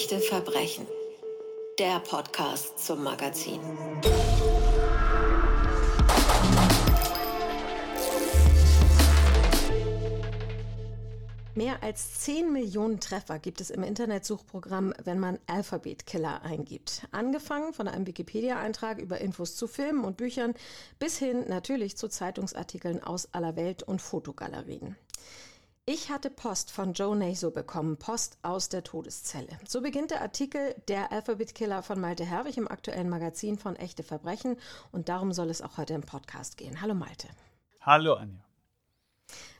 Echte Verbrechen. Der Podcast zum Magazin. Mehr als 10 Millionen Treffer gibt es im Internetsuchprogramm, wenn man Alphabet Killer eingibt. Angefangen von einem Wikipedia-Eintrag über Infos zu Filmen und Büchern bis hin natürlich zu Zeitungsartikeln aus aller Welt und Fotogalerien. Ich hatte Post von Joe Naso bekommen, Post aus der Todeszelle. So beginnt der Artikel Der Alphabet Killer von Malte Herwig im aktuellen Magazin von Echte Verbrechen und darum soll es auch heute im Podcast gehen. Hallo Malte. Hallo Anja.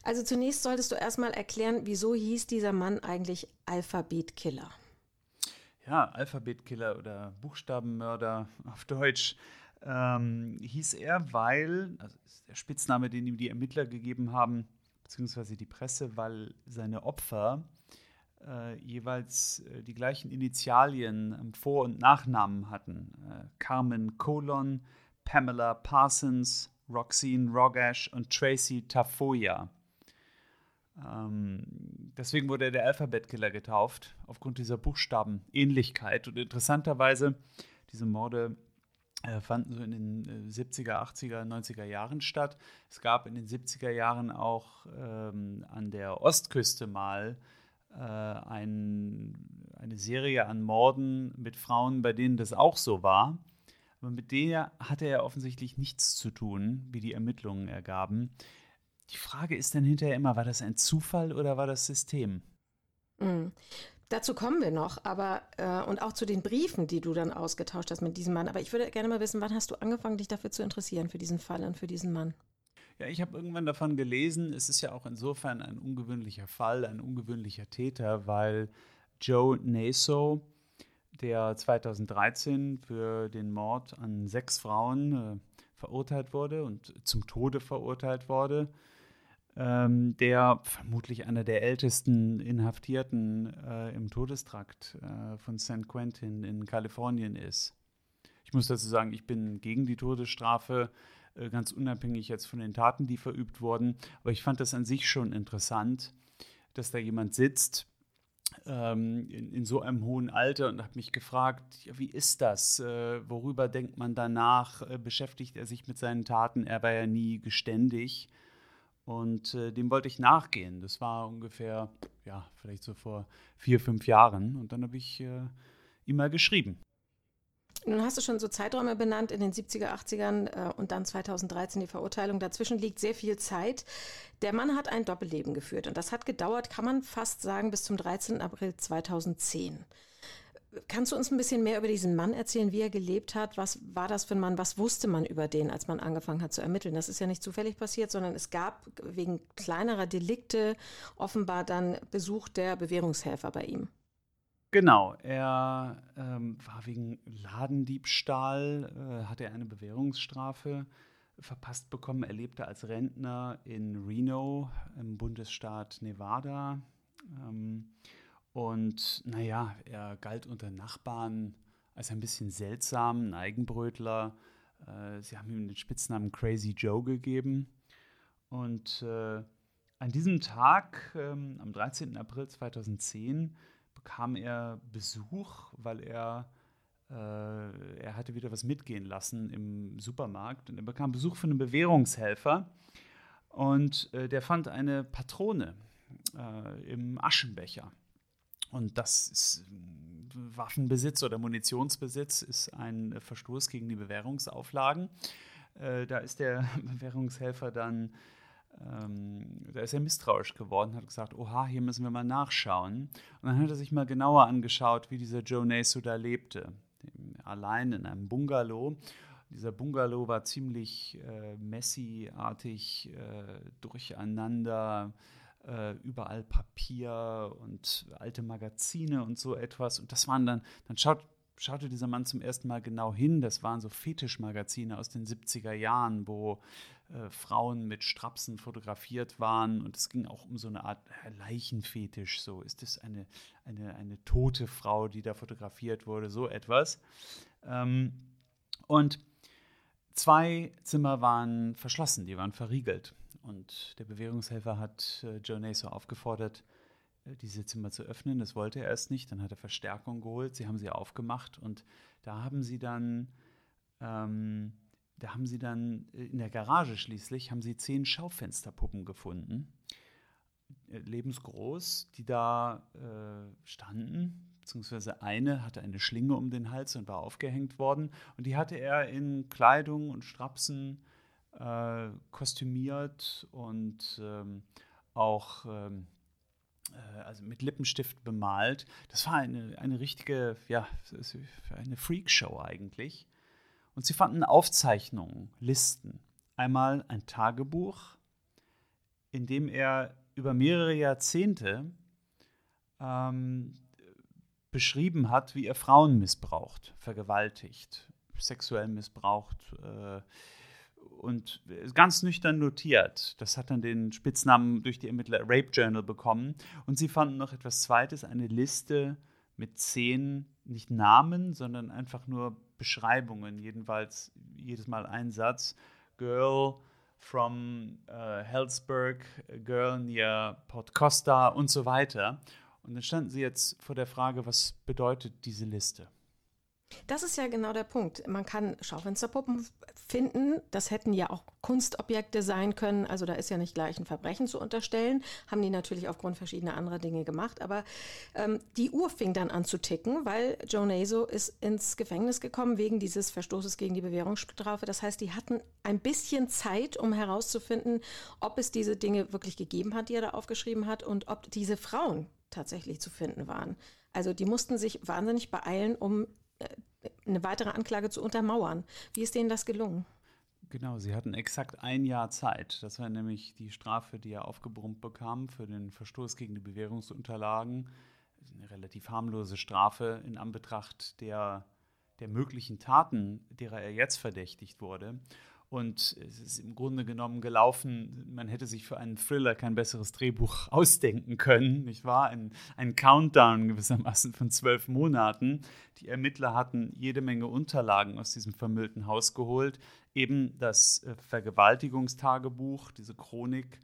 Also zunächst solltest du erstmal erklären, wieso hieß dieser Mann eigentlich Alphabetkiller? Ja, Alphabetkiller oder Buchstabenmörder auf Deutsch ähm, hieß er, weil, also ist der Spitzname, den ihm die Ermittler gegeben haben, beziehungsweise die Presse, weil seine Opfer äh, jeweils äh, die gleichen Initialien im Vor- und Nachnamen hatten. Äh, Carmen Colon, Pamela Parsons, Roxine Rogash und Tracy Tafoya. Ähm, deswegen wurde er der Alphabetkiller getauft, aufgrund dieser Buchstabenähnlichkeit. Und interessanterweise, diese Morde fanden so in den 70er, 80er, 90er Jahren statt. Es gab in den 70er Jahren auch ähm, an der Ostküste mal äh, ein, eine Serie an Morden mit Frauen, bei denen das auch so war. Aber mit der hatte er offensichtlich nichts zu tun, wie die Ermittlungen ergaben. Die Frage ist dann hinterher immer, war das ein Zufall oder war das System? Dazu kommen wir noch, aber äh, und auch zu den Briefen, die du dann ausgetauscht hast mit diesem Mann. Aber ich würde gerne mal wissen, wann hast du angefangen, dich dafür zu interessieren, für diesen Fall und für diesen Mann? Ja, ich habe irgendwann davon gelesen. Es ist ja auch insofern ein ungewöhnlicher Fall, ein ungewöhnlicher Täter, weil Joe Naso der 2013 für den Mord an sechs Frauen äh, verurteilt wurde und zum Tode verurteilt wurde, ähm, der vermutlich einer der ältesten Inhaftierten äh, im Todestrakt äh, von San Quentin in Kalifornien ist. Ich muss dazu sagen, ich bin gegen die Todesstrafe, äh, ganz unabhängig jetzt von den Taten, die verübt wurden. Aber ich fand das an sich schon interessant, dass da jemand sitzt, ähm, in, in, so einem hohen Alter und habe mich gefragt, ja, wie ist das? Äh, worüber denkt man danach? Äh, beschäftigt er sich mit seinen Taten? Er war ja nie geständig. Und äh, dem wollte ich nachgehen. Das war ungefähr, ja, vielleicht so vor vier, fünf Jahren. Und dann habe ich äh, ihm mal geschrieben. Nun hast du schon so Zeiträume benannt in den 70er, 80ern äh, und dann 2013 die Verurteilung. Dazwischen liegt sehr viel Zeit. Der Mann hat ein Doppelleben geführt und das hat gedauert, kann man fast sagen, bis zum 13. April 2010. Kannst du uns ein bisschen mehr über diesen Mann erzählen, wie er gelebt hat? Was war das für ein Mann? Was wusste man über den, als man angefangen hat zu ermitteln? Das ist ja nicht zufällig passiert, sondern es gab wegen kleinerer Delikte offenbar dann Besuch der Bewährungshelfer bei ihm. Genau, er ähm, war wegen Ladendiebstahl, äh, hatte er eine Bewährungsstrafe verpasst bekommen. Er lebte als Rentner in Reno im Bundesstaat Nevada. Ähm, und naja, er galt unter Nachbarn als ein bisschen seltsam, ein Eigenbrötler. Äh, sie haben ihm den Spitznamen Crazy Joe gegeben. Und äh, an diesem Tag, ähm, am 13. April 2010, bekam er Besuch, weil er, äh, er hatte wieder was mitgehen lassen im Supermarkt und er bekam Besuch von einem Bewährungshelfer und äh, der fand eine Patrone äh, im Aschenbecher. Und das ist Waffenbesitz oder Munitionsbesitz ist ein Verstoß gegen die Bewährungsauflagen. Äh, da ist der Bewährungshelfer dann ähm, da ist er misstrauisch geworden, hat gesagt, oha, hier müssen wir mal nachschauen. Und dann hat er sich mal genauer angeschaut, wie dieser Joe Nasu da lebte. Allein in einem Bungalow. Dieser Bungalow war ziemlich äh, messy-artig, äh, durcheinander, äh, überall Papier und alte Magazine und so etwas. Und das waren dann, dann schaut, schaute dieser Mann zum ersten Mal genau hin. Das waren so Fetischmagazine aus den 70er Jahren, wo äh, Frauen mit Strapsen fotografiert waren. Und es ging auch um so eine Art Leichenfetisch. So, ist es eine, eine, eine tote Frau, die da fotografiert wurde? So etwas. Ähm, und zwei Zimmer waren verschlossen, die waren verriegelt. Und der Bewährungshelfer hat äh, Joe Naso aufgefordert, äh, diese Zimmer zu öffnen. Das wollte er erst nicht. Dann hat er Verstärkung geholt. Sie haben sie aufgemacht und da haben sie dann, ähm, da haben sie dann äh, in der Garage schließlich haben sie zehn Schaufensterpuppen gefunden, äh, lebensgroß, die da äh, standen. Beziehungsweise eine hatte eine Schlinge um den Hals und war aufgehängt worden. Und die hatte er in Kleidung und Strapsen äh, kostümiert und ähm, auch ähm, äh, also mit Lippenstift bemalt. Das war eine, eine richtige, ja, eine Freakshow eigentlich. Und sie fanden Aufzeichnungen, Listen. Einmal ein Tagebuch, in dem er über mehrere Jahrzehnte ähm, beschrieben hat, wie er Frauen missbraucht, vergewaltigt, sexuell missbraucht, äh, und ganz nüchtern notiert. Das hat dann den Spitznamen durch die Ermittler Rape Journal bekommen. Und sie fanden noch etwas Zweites, eine Liste mit zehn, nicht Namen, sondern einfach nur Beschreibungen. Jedenfalls jedes Mal ein Satz. Girl from uh, Hellsburg, Girl near Port Costa und so weiter. Und dann standen sie jetzt vor der Frage, was bedeutet diese Liste? Das ist ja genau der Punkt. Man kann Schaufensterpuppen finden. Das hätten ja auch Kunstobjekte sein können. Also da ist ja nicht gleich ein Verbrechen zu unterstellen. Haben die natürlich aufgrund verschiedener anderer Dinge gemacht. Aber ähm, die Uhr fing dann an zu ticken, weil Joe Naso ist ins Gefängnis gekommen wegen dieses Verstoßes gegen die Bewährungsstrafe. Das heißt, die hatten ein bisschen Zeit, um herauszufinden, ob es diese Dinge wirklich gegeben hat, die er da aufgeschrieben hat und ob diese Frauen tatsächlich zu finden waren. Also die mussten sich wahnsinnig beeilen, um eine weitere Anklage zu untermauern. Wie ist denen das gelungen? Genau, sie hatten exakt ein Jahr Zeit. Das war nämlich die Strafe, die er aufgebrummt bekam für den Verstoß gegen die Bewährungsunterlagen. Eine relativ harmlose Strafe in Anbetracht der, der möglichen Taten, derer er jetzt verdächtigt wurde. Und es ist im Grunde genommen gelaufen, man hätte sich für einen Thriller kein besseres Drehbuch ausdenken können, nicht wahr? Ein, ein Countdown gewissermaßen von zwölf Monaten. Die Ermittler hatten jede Menge Unterlagen aus diesem vermüllten Haus geholt. Eben das äh, Vergewaltigungstagebuch, diese Chronik,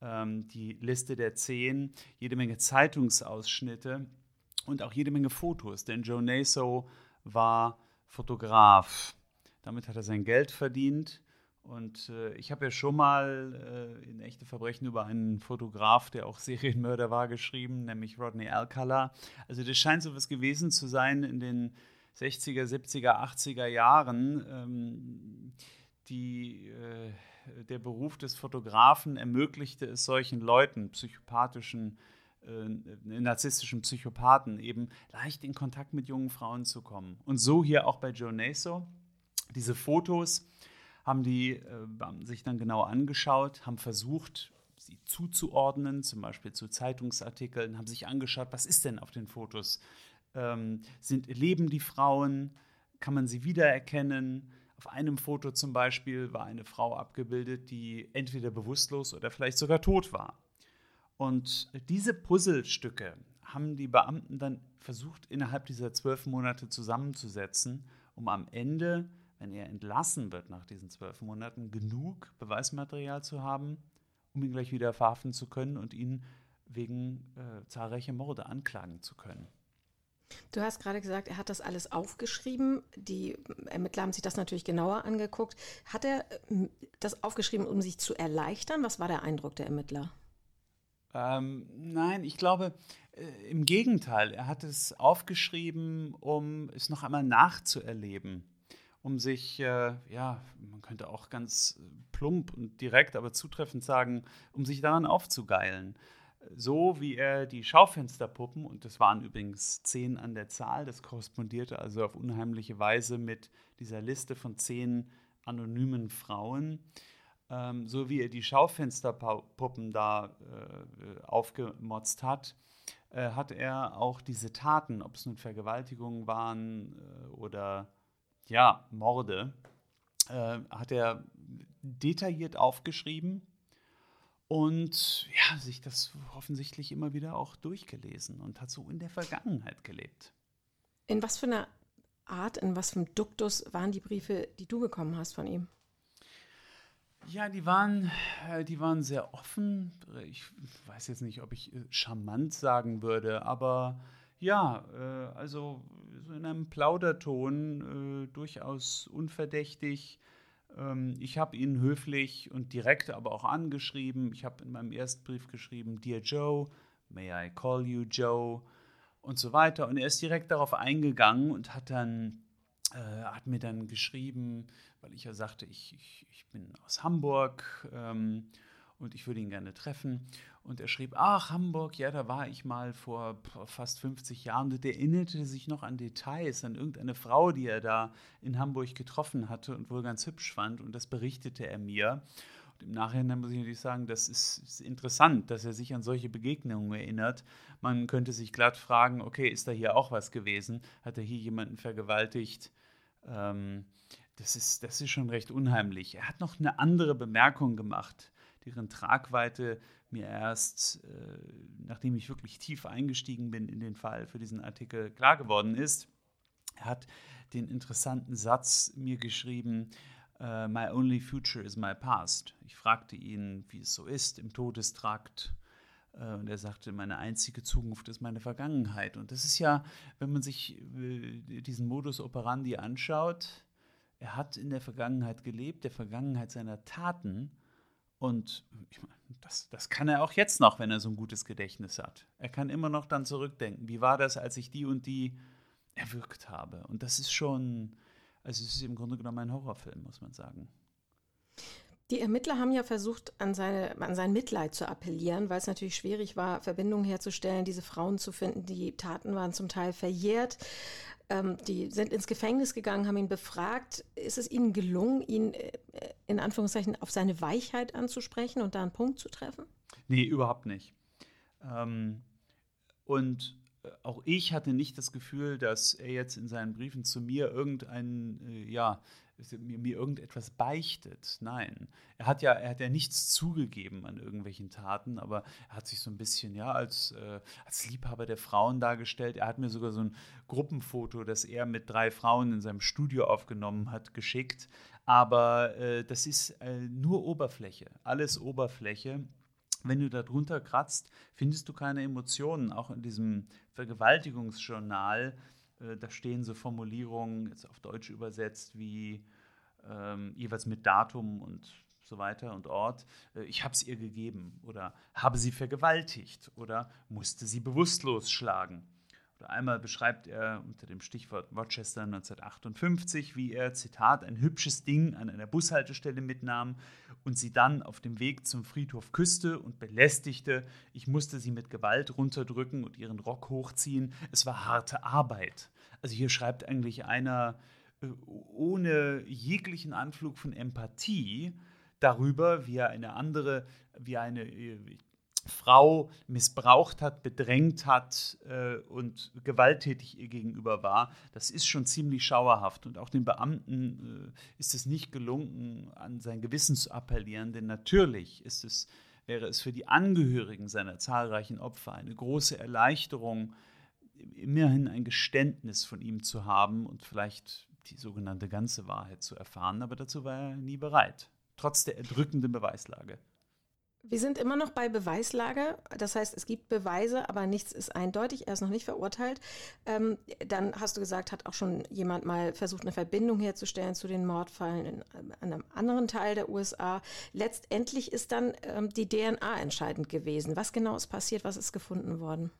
ähm, die Liste der Zehn, jede Menge Zeitungsausschnitte und auch jede Menge Fotos, denn Joe Naso war Fotograf. Damit hat er sein Geld verdient und äh, ich habe ja schon mal äh, in Echte Verbrechen über einen Fotograf, der auch Serienmörder war, geschrieben, nämlich Rodney Alcala. Also das scheint so was gewesen zu sein in den 60er, 70er, 80er Jahren. Ähm, die, äh, der Beruf des Fotografen ermöglichte es solchen Leuten, psychopathischen, äh, narzisstischen Psychopathen, eben leicht in Kontakt mit jungen Frauen zu kommen. Und so hier auch bei Joe Naso. Diese Fotos haben die äh, sich dann genau angeschaut, haben versucht, sie zuzuordnen, zum Beispiel zu Zeitungsartikeln, haben sich angeschaut, was ist denn auf den Fotos? Ähm, sind, leben die Frauen? Kann man sie wiedererkennen? Auf einem Foto zum Beispiel war eine Frau abgebildet, die entweder bewusstlos oder vielleicht sogar tot war. Und diese Puzzlestücke haben die Beamten dann versucht, innerhalb dieser zwölf Monate zusammenzusetzen, um am Ende wenn er entlassen wird nach diesen zwölf Monaten, genug Beweismaterial zu haben, um ihn gleich wieder verhaften zu können und ihn wegen äh, zahlreicher Morde anklagen zu können. Du hast gerade gesagt, er hat das alles aufgeschrieben. Die Ermittler haben sich das natürlich genauer angeguckt. Hat er äh, das aufgeschrieben, um sich zu erleichtern? Was war der Eindruck der Ermittler? Ähm, nein, ich glaube, äh, im Gegenteil. Er hat es aufgeschrieben, um es noch einmal nachzuerleben um sich, äh, ja, man könnte auch ganz plump und direkt, aber zutreffend sagen, um sich daran aufzugeilen. So wie er die Schaufensterpuppen, und das waren übrigens zehn an der Zahl, das korrespondierte also auf unheimliche Weise mit dieser Liste von zehn anonymen Frauen, ähm, so wie er die Schaufensterpuppen da äh, aufgemotzt hat, äh, hat er auch diese Taten, ob es nun Vergewaltigungen waren äh, oder ja, Morde, äh, hat er detailliert aufgeschrieben und ja, sich das offensichtlich immer wieder auch durchgelesen und hat so in der Vergangenheit gelebt. In was für einer Art, in was für einem Duktus waren die Briefe, die du bekommen hast von ihm? Ja, die waren, äh, die waren sehr offen. Ich weiß jetzt nicht, ob ich äh, charmant sagen würde, aber ja, äh, also so in einem Plauderton, durchaus unverdächtig. Ähm, ich habe ihn höflich und direkt aber auch angeschrieben. Ich habe in meinem ersten Brief geschrieben, Dear Joe, may I call you Joe und so weiter. Und er ist direkt darauf eingegangen und hat dann äh, hat mir dann geschrieben, weil ich ja sagte, ich, ich, ich bin aus Hamburg ähm, und ich würde ihn gerne treffen. Und er schrieb, ach, Hamburg, ja, da war ich mal vor fast 50 Jahren. Und er erinnerte sich noch an Details, an irgendeine Frau, die er da in Hamburg getroffen hatte und wohl ganz hübsch fand. Und das berichtete er mir. Und im Nachhinein muss ich natürlich sagen, das ist, ist, interessant, dass er sich an solche Begegnungen erinnert. Man könnte sich glatt fragen, okay, ist da hier auch was gewesen? Hat er hier jemanden vergewaltigt? Ähm, das, ist, das ist schon recht unheimlich. Er hat noch eine andere Bemerkung gemacht, deren Tragweite mir erst, äh, nachdem ich wirklich tief eingestiegen bin in den Fall für diesen Artikel, klar geworden ist. Er hat den interessanten Satz mir geschrieben, uh, My only future is my past. Ich fragte ihn, wie es so ist im Todestrakt. Uh, und er sagte, meine einzige Zukunft ist meine Vergangenheit. Und das ist ja, wenn man sich uh, diesen Modus operandi anschaut, er hat in der Vergangenheit gelebt, der Vergangenheit seiner Taten. Und ich meine, das, das kann er auch jetzt noch, wenn er so ein gutes Gedächtnis hat. Er kann immer noch dann zurückdenken. Wie war das, als ich die und die erwürgt habe? Und das ist schon, also es ist im Grunde genommen ein Horrorfilm, muss man sagen. Die Ermittler haben ja versucht, an, seine, an sein Mitleid zu appellieren, weil es natürlich schwierig war, Verbindungen herzustellen, diese Frauen zu finden. Die Taten waren zum Teil verjährt. Ähm, die sind ins Gefängnis gegangen, haben ihn befragt. Ist es ihnen gelungen, ihn äh, in Anführungszeichen auf seine Weichheit anzusprechen und da einen Punkt zu treffen? Nee, überhaupt nicht. Ähm, und auch ich hatte nicht das Gefühl, dass er jetzt in seinen Briefen zu mir irgendein, äh, ja, mir, mir, irgendetwas beichtet. Nein. Er hat ja, er hat ja nichts zugegeben an irgendwelchen Taten, aber er hat sich so ein bisschen, ja, als, äh, als Liebhaber der Frauen dargestellt. Er hat mir sogar so ein Gruppenfoto, das er mit drei Frauen in seinem Studio aufgenommen hat, geschickt. Aber äh, das ist äh, nur Oberfläche, alles Oberfläche wenn du da drunter kratzt, findest du keine Emotionen. Auch in diesem Vergewaltigungsjournal, äh, da stehen so Formulierungen, jetzt auf Deutsch übersetzt, wie ähm, jeweils mit Datum und so weiter und Ort. Äh, ich habe es ihr gegeben oder habe sie vergewaltigt oder musste sie bewusstlos schlagen. Oder einmal beschreibt er unter dem Stichwort Rochester 1958, wie er, Zitat, ein hübsches Ding an einer Bushaltestelle mitnahm und sie dann auf dem Weg zum Friedhof küsste und belästigte. Ich musste sie mit Gewalt runterdrücken und ihren Rock hochziehen. Es war harte Arbeit. Also hier schreibt eigentlich einer äh, ohne jeglichen Anflug von Empathie darüber, wie er eine andere, wie eine äh, Frau missbraucht hat, bedrängt hat äh, und gewalttätig ihr gegenüber war, das ist schon ziemlich schauerhaft. Und auch den Beamten äh, ist es nicht gelungen, an sein Gewissen zu appellieren, denn natürlich ist es, wäre es für die Angehörigen seiner zahlreichen Opfer eine große Erleichterung, immerhin ein Geständnis von ihm zu haben und vielleicht die sogenannte ganze Wahrheit zu erfahren, aber dazu war er nie bereit, trotz der erdrückenden Beweislage. Wir sind immer noch bei Beweislage. Das heißt, es gibt Beweise, aber nichts ist eindeutig. Er ist noch nicht verurteilt. Ähm, dann hast du gesagt, hat auch schon jemand mal versucht, eine Verbindung herzustellen zu den Mordfallen in, in einem anderen Teil der USA. Letztendlich ist dann ähm, die DNA entscheidend gewesen. Was genau ist passiert? Was ist gefunden worden?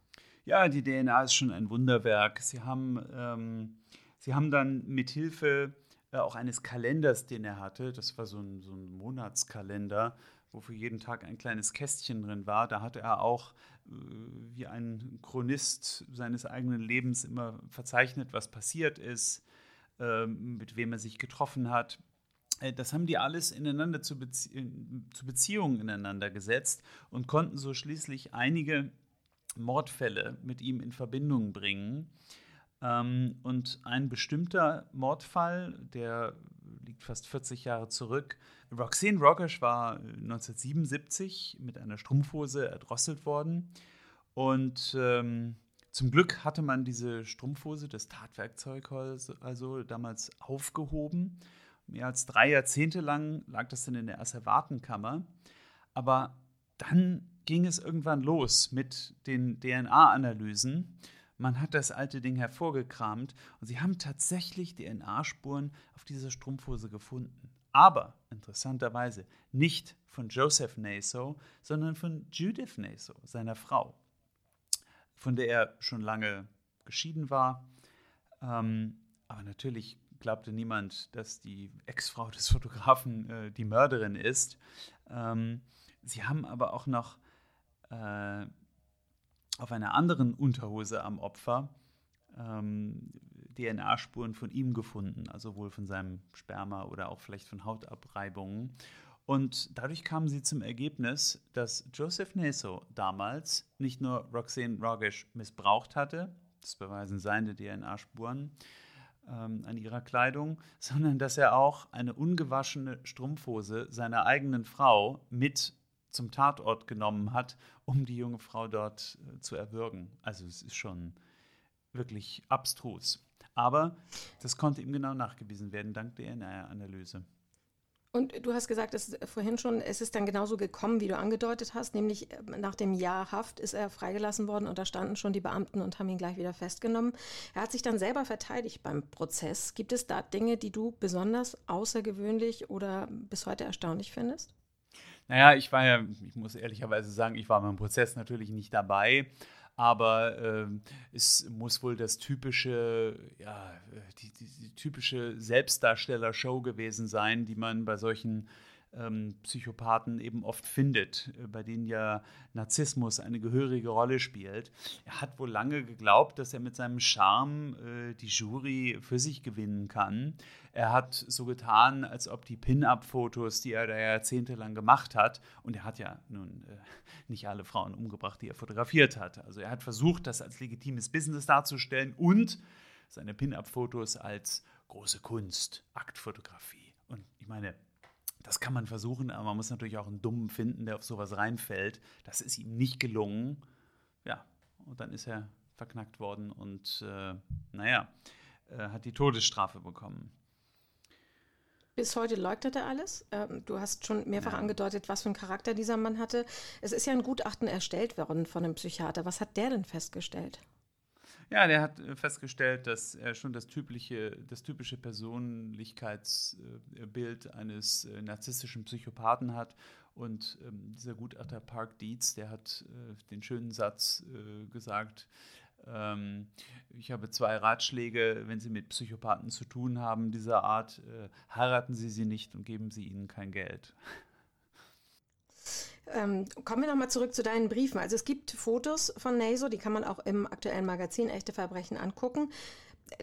Ja, die DNA ist schon ein Wunderwerk. Sie haben, ähm, sie haben dann mit Hilfe äh, auch eines Kalenders, den er hatte, das war so ein, so ein Monatskalender, wo für jeden Tag ein kleines Kästchen drin war. Da hatte er auch äh, wie ein Chronist seines eigenen Lebens immer verzeichnet, was passiert ist, äh, mit wem er sich getroffen hat. Äh, das haben die alles ineinander zu, Bezie zu Beziehungen ineinander gesetzt und konnten so schließlich einige Mordfälle mit ihm in Verbindung bringen. Ähm, und ein bestimmter Mordfall, der liegt fast 40 Jahre zurück. Roxane Rogers war 1977 mit einer Strumpfhose erdrosselt worden. Und ähm, zum Glück hatte man diese Strumpfhose, das Tatwerkzeug also, also damals aufgehoben. Mehr als drei Jahrzehnte lang lag das dann in der Asservatenkammer. Aber dann ging es irgendwann los mit den DNA-Analysen. Man hat das alte Ding hervorgekramt und sie haben tatsächlich DNA-Spuren auf dieser Strumpfhose gefunden. Aber interessanterweise nicht von Joseph Naso, sondern von Judith Naso, seiner Frau, von der er schon lange geschieden war. Ähm, aber natürlich glaubte niemand, dass die Ex-Frau des Fotografen äh, die Mörderin ist. Ähm, sie haben aber auch noch äh, auf einer anderen Unterhose am Opfer ähm, DNA-Spuren von ihm gefunden, also wohl von seinem Sperma oder auch vielleicht von Hautabreibungen. Und dadurch kamen sie zum Ergebnis, dass Joseph Neso damals nicht nur Roxane Rogish missbraucht hatte, das beweisen seine DNA-Spuren ähm, an ihrer Kleidung, sondern dass er auch eine ungewaschene Strumpfhose seiner eigenen Frau mit zum Tatort genommen hat, um die junge Frau dort äh, zu erwürgen. Also es ist schon wirklich abstrus. Aber das konnte ihm genau nachgewiesen werden, dank DNA-Analyse. Und du hast gesagt, es ist vorhin schon, es ist dann genauso gekommen, wie du angedeutet hast, nämlich äh, nach dem Jahr Haft ist er freigelassen worden und da standen schon die Beamten und haben ihn gleich wieder festgenommen. Er hat sich dann selber verteidigt beim Prozess. Gibt es da Dinge, die du besonders außergewöhnlich oder bis heute erstaunlich findest? Naja, ich war ja, ich muss ehrlicherweise sagen, ich war beim Prozess natürlich nicht dabei, aber äh, es muss wohl das typische, ja, die, die, die typische Selbstdarsteller-Show gewesen sein, die man bei solchen ähm, Psychopathen eben oft findet, äh, bei denen ja Narzissmus eine gehörige Rolle spielt. Er hat wohl lange geglaubt, dass er mit seinem Charme äh, die Jury für sich gewinnen kann. Er hat so getan, als ob die Pin-Up-Fotos, die er da jahrzehntelang gemacht hat, und er hat ja nun äh, nicht alle Frauen umgebracht, die er fotografiert hat. Also er hat versucht, das als legitimes Business darzustellen und seine Pin-Up-Fotos als große Kunst, Aktfotografie. Und ich meine, das kann man versuchen, aber man muss natürlich auch einen Dummen finden, der auf sowas reinfällt. Das ist ihm nicht gelungen. Ja, und dann ist er verknackt worden und, äh, naja, äh, hat die Todesstrafe bekommen. Bis heute leugnet er alles. Ähm, du hast schon mehrfach ja. angedeutet, was für einen Charakter dieser Mann hatte. Es ist ja ein Gutachten erstellt worden von einem Psychiater. Was hat der denn festgestellt? Ja, der hat äh, festgestellt, dass er schon das typische, das typische Persönlichkeitsbild eines äh, narzisstischen Psychopathen hat. Und ähm, dieser Gutachter Park Dietz, der hat äh, den schönen Satz äh, gesagt, ähm, ich habe zwei Ratschläge, wenn Sie mit Psychopathen zu tun haben dieser Art, äh, heiraten Sie sie nicht und geben Sie ihnen kein Geld. Ähm, kommen wir nochmal zurück zu deinen Briefen. Also es gibt Fotos von NASO, die kann man auch im aktuellen Magazin Echte Verbrechen angucken.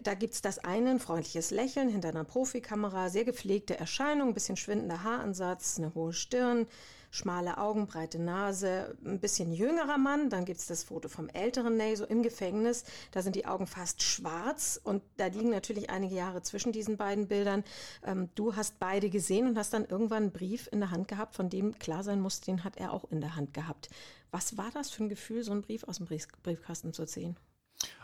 Da gibt es das eine, ein freundliches Lächeln hinter einer Profikamera, sehr gepflegte Erscheinung, ein bisschen schwindender Haaransatz, eine hohe Stirn, schmale Augen, breite Nase, ein bisschen jüngerer Mann. Dann gibt es das Foto vom älteren Naso im Gefängnis. Da sind die Augen fast schwarz und da liegen natürlich einige Jahre zwischen diesen beiden Bildern. Ähm, du hast beide gesehen und hast dann irgendwann einen Brief in der Hand gehabt, von dem klar sein muss, den hat er auch in der Hand gehabt. Was war das für ein Gefühl, so einen Brief aus dem Brief Briefkasten zu ziehen?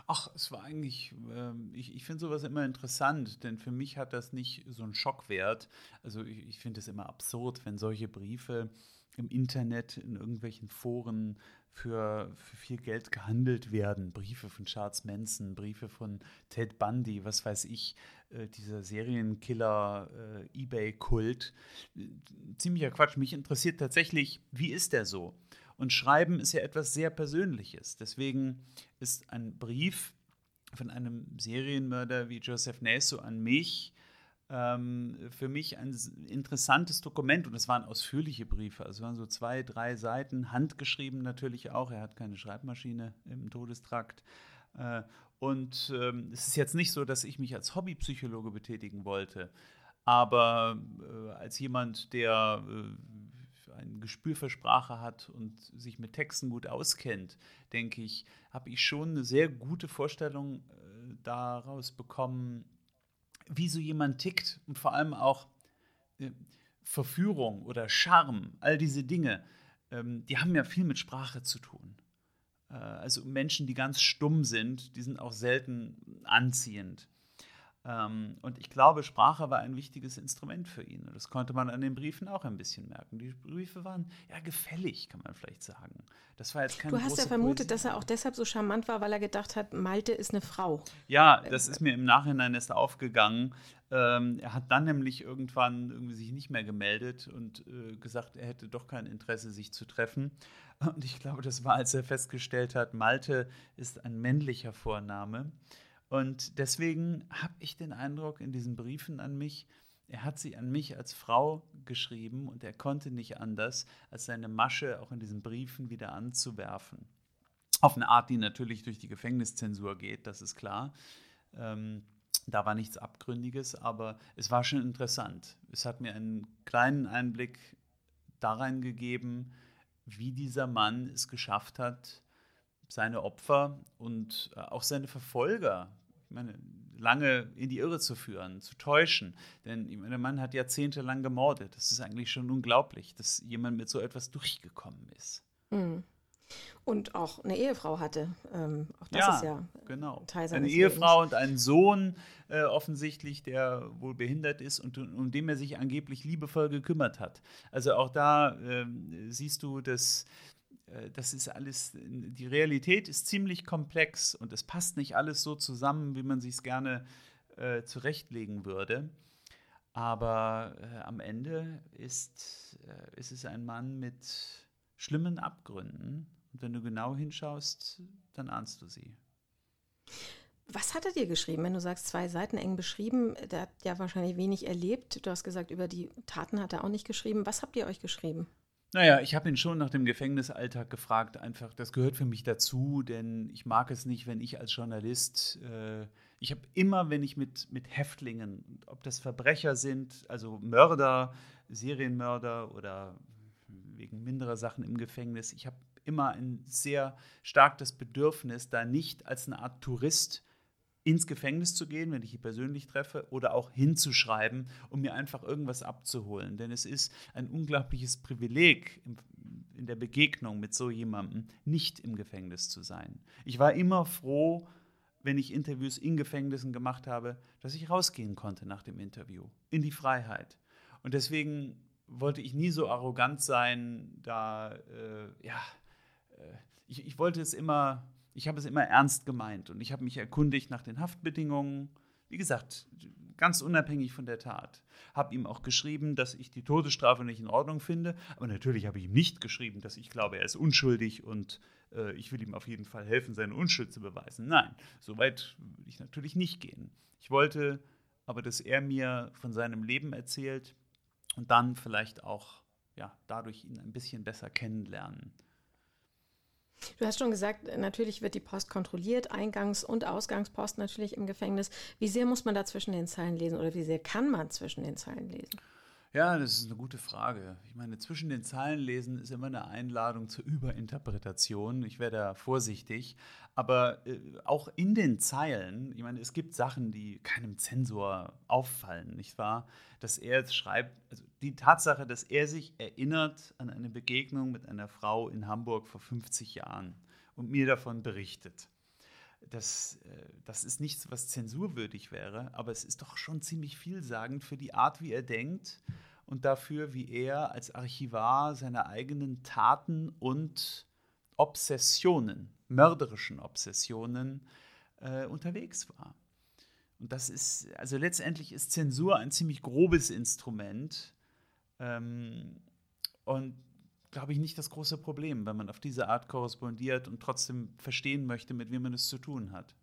Ach, es war eigentlich, äh, ich, ich finde sowas immer interessant, denn für mich hat das nicht so einen Schockwert. Also ich, ich finde es immer absurd, wenn solche Briefe im Internet, in irgendwelchen Foren für, für viel Geld gehandelt werden. Briefe von Charles Manson, Briefe von Ted Bundy, was weiß ich, äh, dieser Serienkiller äh, Ebay-Kult. Ziemlicher Quatsch. Mich interessiert tatsächlich, wie ist der so? Und Schreiben ist ja etwas sehr Persönliches. Deswegen ist ein Brief von einem Serienmörder wie Joseph Naso an mich ähm, für mich ein interessantes Dokument und es waren ausführliche Briefe. Also es waren so zwei, drei Seiten, handgeschrieben natürlich auch. Er hat keine Schreibmaschine im Todestrakt. Äh, und ähm, es ist jetzt nicht so, dass ich mich als Hobbypsychologe betätigen wollte. Aber äh, als jemand, der äh, ein Gespür für Sprache hat und sich mit Texten gut auskennt, denke ich, habe ich schon eine sehr gute Vorstellung äh, daraus bekommen, wie so jemand tickt und vor allem auch äh, Verführung oder Charme, all diese Dinge, ähm, die haben ja viel mit Sprache zu tun. Äh, also Menschen, die ganz stumm sind, die sind auch selten anziehend. Ähm, und ich glaube, Sprache war ein wichtiges Instrument für ihn. Und das konnte man an den Briefen auch ein bisschen merken. Die Briefe waren ja gefällig, kann man vielleicht sagen. Das war jetzt keine Du hast ja vermutet, Poesie. dass er auch deshalb so charmant war, weil er gedacht hat, Malte ist eine Frau. Ja, das ist mir im Nachhinein erst aufgegangen. Ähm, er hat dann nämlich irgendwann irgendwie sich nicht mehr gemeldet und äh, gesagt, er hätte doch kein Interesse, sich zu treffen. Und ich glaube, das war, als er festgestellt hat, Malte ist ein männlicher Vorname. Und deswegen habe ich den Eindruck in diesen Briefen an mich, er hat sie an mich als Frau geschrieben und er konnte nicht anders, als seine Masche auch in diesen Briefen wieder anzuwerfen. Auf eine Art, die natürlich durch die Gefängniszensur geht, das ist klar. Ähm, da war nichts Abgründiges, aber es war schon interessant. Es hat mir einen kleinen Einblick darein gegeben, wie dieser Mann es geschafft hat, seine Opfer und auch seine Verfolger meine, lange in die Irre zu führen, zu täuschen. Denn der Mann hat jahrzehntelang gemordet. Das ist eigentlich schon unglaublich, dass jemand mit so etwas durchgekommen ist. Mhm. Und auch eine Ehefrau hatte. Ähm, auch das ja, ist ja genau. Teil seines Eine Ehefrau Lebens. und einen Sohn äh, offensichtlich, der wohl behindert ist und um den er sich angeblich liebevoll gekümmert hat. Also auch da äh, siehst du, dass das ist alles, die Realität ist ziemlich komplex und es passt nicht alles so zusammen, wie man sich es gerne äh, zurechtlegen würde. Aber äh, am Ende ist, äh, ist es ein Mann mit schlimmen Abgründen. Und wenn du genau hinschaust, dann ahnst du sie. Was hat er dir geschrieben, wenn du sagst, zwei Seiten eng beschrieben? Der hat ja wahrscheinlich wenig erlebt. Du hast gesagt, über die Taten hat er auch nicht geschrieben. Was habt ihr euch geschrieben? Naja, ich habe ihn schon nach dem Gefängnisalltag gefragt. Einfach, das gehört für mich dazu, denn ich mag es nicht, wenn ich als Journalist, äh, ich habe immer, wenn ich mit, mit Häftlingen, ob das Verbrecher sind, also Mörder, Serienmörder oder wegen minderer Sachen im Gefängnis, ich habe immer ein sehr starkes Bedürfnis, da nicht als eine Art Tourist ins Gefängnis zu gehen, wenn ich ihn persönlich treffe, oder auch hinzuschreiben, um mir einfach irgendwas abzuholen. Denn es ist ein unglaubliches Privileg in der Begegnung mit so jemandem, nicht im Gefängnis zu sein. Ich war immer froh, wenn ich Interviews in Gefängnissen gemacht habe, dass ich rausgehen konnte nach dem Interview, in die Freiheit. Und deswegen wollte ich nie so arrogant sein, da, äh, ja, äh, ich, ich wollte es immer ich habe es immer ernst gemeint und ich habe mich erkundigt nach den Haftbedingungen. Wie gesagt, ganz unabhängig von der Tat. Habe ihm auch geschrieben, dass ich die Todesstrafe nicht in Ordnung finde. Aber natürlich habe ich ihm nicht geschrieben, dass ich glaube, er ist unschuldig und äh, ich will ihm auf jeden Fall helfen, seine Unschuld zu beweisen. Nein, so weit will ich natürlich nicht gehen. Ich wollte aber, dass er mir von seinem Leben erzählt und dann vielleicht auch ja, dadurch ihn ein bisschen besser kennenlernen. Du hast schon gesagt, natürlich wird die Post kontrolliert, Eingangs- und Ausgangspost natürlich im Gefängnis. Wie sehr muss man da zwischen den Zeilen lesen oder wie sehr kann man zwischen den Zeilen lesen? Ja, das ist eine gute Frage. Ich meine, zwischen den Zeilen lesen ist immer eine Einladung zur Überinterpretation. Ich wäre da vorsichtig. Aber äh, auch in den Zeilen, ich meine, es gibt Sachen, die keinem Zensor auffallen, nicht wahr? Dass er jetzt schreibt, also die Tatsache, dass er sich erinnert an eine Begegnung mit einer Frau in Hamburg vor 50 Jahren und mir davon berichtet. Das, äh, das ist nichts, was zensurwürdig wäre, aber es ist doch schon ziemlich vielsagend für die Art, wie er denkt und dafür, wie er als Archivar seine eigenen Taten und Obsessionen, mörderischen Obsessionen äh, unterwegs war. Und das ist, also letztendlich ist Zensur ein ziemlich grobes Instrument ähm, und glaube ich, nicht das große Problem, wenn man auf diese Art korrespondiert und trotzdem verstehen möchte, mit wem man es zu tun hat.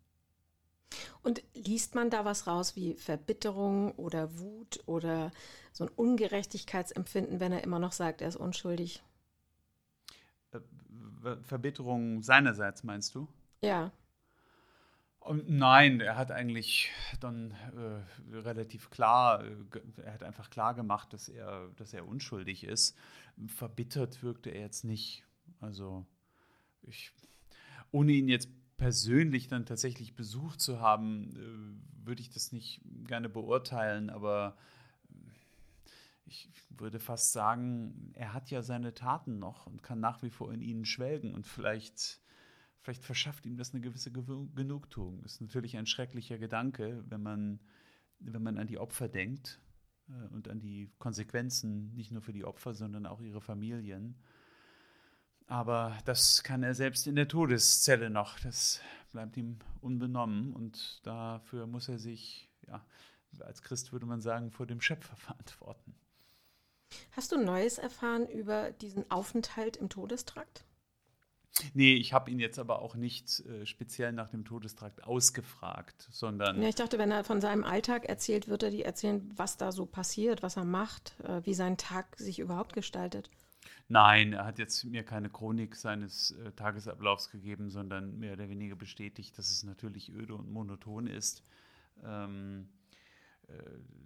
Und liest man da was raus wie Verbitterung oder Wut oder so ein Ungerechtigkeitsempfinden, wenn er immer noch sagt, er ist unschuldig? Äh, Verbitterung seinerseits, meinst du? Ja. Nein, er hat eigentlich dann äh, relativ klar, äh, er hat einfach klar gemacht, dass er, dass er unschuldig ist. Verbittert wirkte er jetzt nicht. Also ich, ohne ihn jetzt persönlich dann tatsächlich besucht zu haben, äh, würde ich das nicht gerne beurteilen, aber ich würde fast sagen, er hat ja seine Taten noch und kann nach wie vor in ihnen schwelgen und vielleicht vielleicht verschafft ihm das eine gewisse Genugtuung. Das ist natürlich ein schrecklicher Gedanke, wenn man wenn man an die Opfer denkt äh, und an die Konsequenzen, nicht nur für die Opfer, sondern auch ihre Familien. Aber das kann er selbst in der Todeszelle noch. Das bleibt ihm unbenommen und dafür muss er sich, ja, als Christ würde man sagen, vor dem Schöpfer verantworten. Hast du Neues erfahren über diesen Aufenthalt im Todestrakt? Nee, ich habe ihn jetzt aber auch nicht äh, speziell nach dem Todestrakt ausgefragt, sondern. Ja, ich dachte, wenn er von seinem Alltag erzählt, wird er die erzählen, was da so passiert, was er macht, äh, wie sein Tag sich überhaupt gestaltet. Nein, er hat jetzt mir keine Chronik seines äh, Tagesablaufs gegeben, sondern mehr oder weniger bestätigt, dass es natürlich öde und monoton ist. Ähm, äh,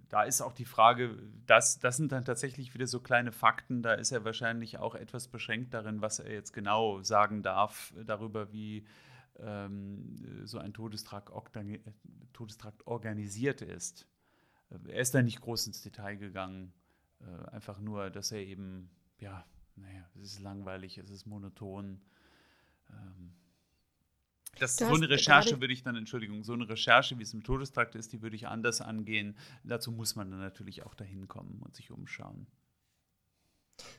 da ist auch die Frage, das, das sind dann tatsächlich wieder so kleine Fakten, da ist er wahrscheinlich auch etwas beschränkt darin, was er jetzt genau sagen darf darüber, wie ähm, so ein Todestrakt, Todestrakt organisiert ist. Er ist da nicht groß ins Detail gegangen, äh, einfach nur, dass er eben, ja, naja, es ist langweilig, es ist monoton. Ähm, das, so eine Recherche würde ich dann, Entschuldigung, so eine Recherche, wie es im Todestrakt ist, die würde ich anders angehen. Dazu muss man dann natürlich auch dahin kommen und sich umschauen.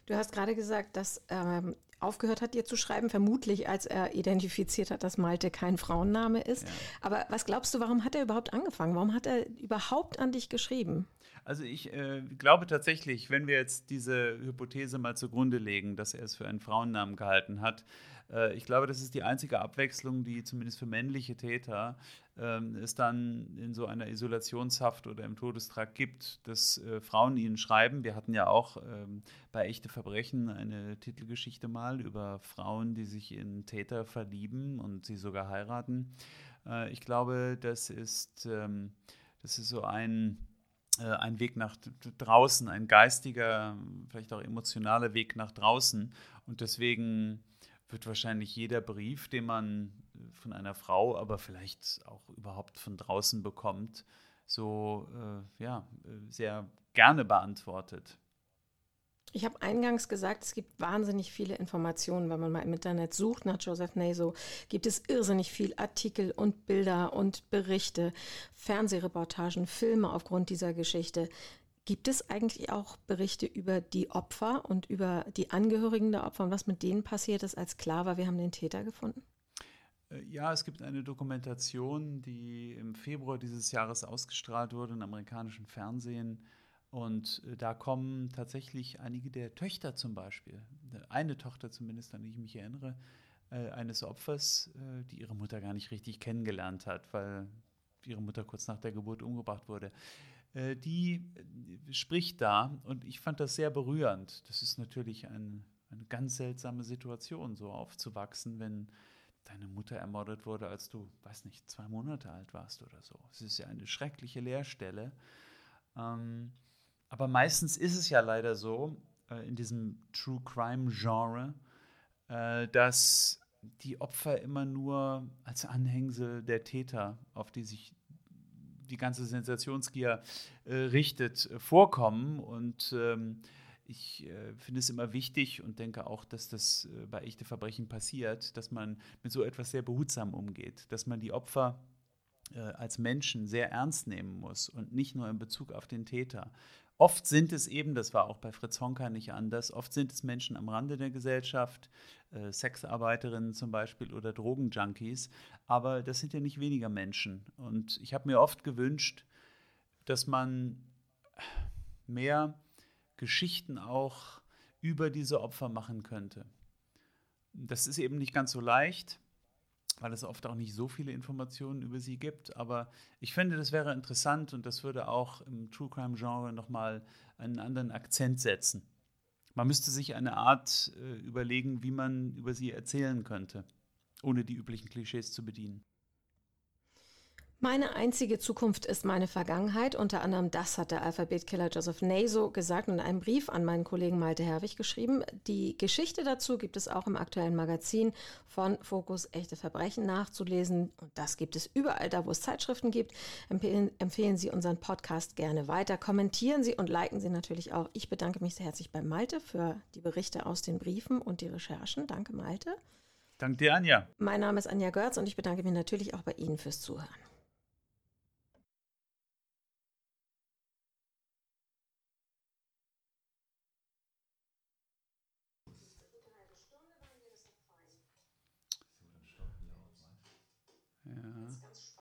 Du hast gerade gesagt, dass ähm, aufgehört hat, dir zu schreiben, vermutlich als er identifiziert hat, dass Malte kein Frauenname ist. Ja. Aber was glaubst du, warum hat er überhaupt angefangen? Warum hat er überhaupt an dich geschrieben? Also ich äh, glaube tatsächlich, wenn wir jetzt diese Hypothese mal zugrunde legen, dass er es für einen Frauennamen gehalten hat, äh, ich glaube, das ist die einzige Abwechslung, die zumindest für männliche Täter ähm, es dann in so einer Isolationshaft oder im Todestrakt gibt, dass äh, Frauen ihnen schreiben. Wir hatten ja auch ähm, bei Echte Verbrechen eine Titelgeschichte mal über Frauen, die sich in Täter verlieben und sie sogar heiraten. Äh, ich glaube, das ist, ähm, das ist so ein ein Weg nach draußen, ein geistiger, vielleicht auch emotionaler Weg nach draußen. Und deswegen wird wahrscheinlich jeder Brief, den man äh, von einer Frau, aber vielleicht auch überhaupt von draußen bekommt, so äh, ja, äh, sehr gerne beantwortet. Ich habe eingangs gesagt, es gibt wahnsinnig viele Informationen, wenn man mal im Internet sucht nach Joseph Naso, gibt es irrsinnig viel Artikel und Bilder und Berichte, Fernsehreportagen, Filme aufgrund dieser Geschichte. Gibt es eigentlich auch Berichte über die Opfer und über die Angehörigen der Opfer und was mit denen passiert ist, als klar war, wir haben den Täter gefunden? Äh, ja, es gibt eine Dokumentation, die im Februar dieses Jahres ausgestrahlt wurde im amerikanischen Fernsehen. Und äh, da kommen tatsächlich einige der Töchter zum Beispiel, eine Tochter zumindest, an die ich mich erinnere, äh, eines Opfers, die ihre Mutter gar nicht richtig kennengelernt hat, weil ihre Mutter kurz nach der Geburt umgebracht wurde. Äh, die äh, spricht da und ich fand das sehr berührend. Das ist natürlich ein, eine ganz seltsame Situation, so aufzuwachsen, wenn deine Mutter ermordet wurde, als du, weiß nicht, zwei Monate alt warst oder so. Es ist ja eine schreckliche Leerstelle. Ähm, aber meistens ist es ja leider so, äh, in diesem True Crime-Genre, äh, dass die Opfer immer nur als Anhängsel der Täter, auf die sich die ganze Sensationsgier äh, richtet, äh, vorkommen. Und ähm, ich äh, finde es immer wichtig und denke auch, dass das äh, bei echten Verbrechen passiert, dass man mit so etwas sehr behutsam umgeht, dass man die Opfer äh, als Menschen sehr ernst nehmen muss und nicht nur in Bezug auf den Täter. Oft sind es eben, das war auch bei Fritz Honka nicht anders, oft sind es Menschen am Rande der Gesellschaft, äh, Sexarbeiterinnen zum Beispiel oder Drogenjunkies, aber das sind ja nicht weniger Menschen. Und ich habe mir oft gewünscht, dass man mehr Geschichten auch über diese Opfer machen könnte. Das ist eben nicht ganz so leicht weil es oft auch nicht so viele Informationen über sie gibt. Aber ich finde, das wäre interessant und das würde auch im True Crime Genre nochmal einen anderen Akzent setzen. Man müsste sich eine Art äh, überlegen, wie man über sie erzählen könnte, ohne die üblichen Klischees zu bedienen. Meine einzige Zukunft ist meine Vergangenheit. Unter anderem das hat der Alphabetkiller Joseph Naso gesagt und in einem Brief an meinen Kollegen Malte Herwig geschrieben. Die Geschichte dazu gibt es auch im aktuellen Magazin von Fokus Echte Verbrechen nachzulesen. Und das gibt es überall da, wo es Zeitschriften gibt. Empfehlen, empfehlen Sie unseren Podcast gerne weiter. Kommentieren Sie und liken Sie natürlich auch. Ich bedanke mich sehr herzlich bei Malte für die Berichte aus den Briefen und die Recherchen. Danke, Malte. Danke dir, Anja. Mein Name ist Anja Görz und ich bedanke mich natürlich auch bei Ihnen fürs Zuhören.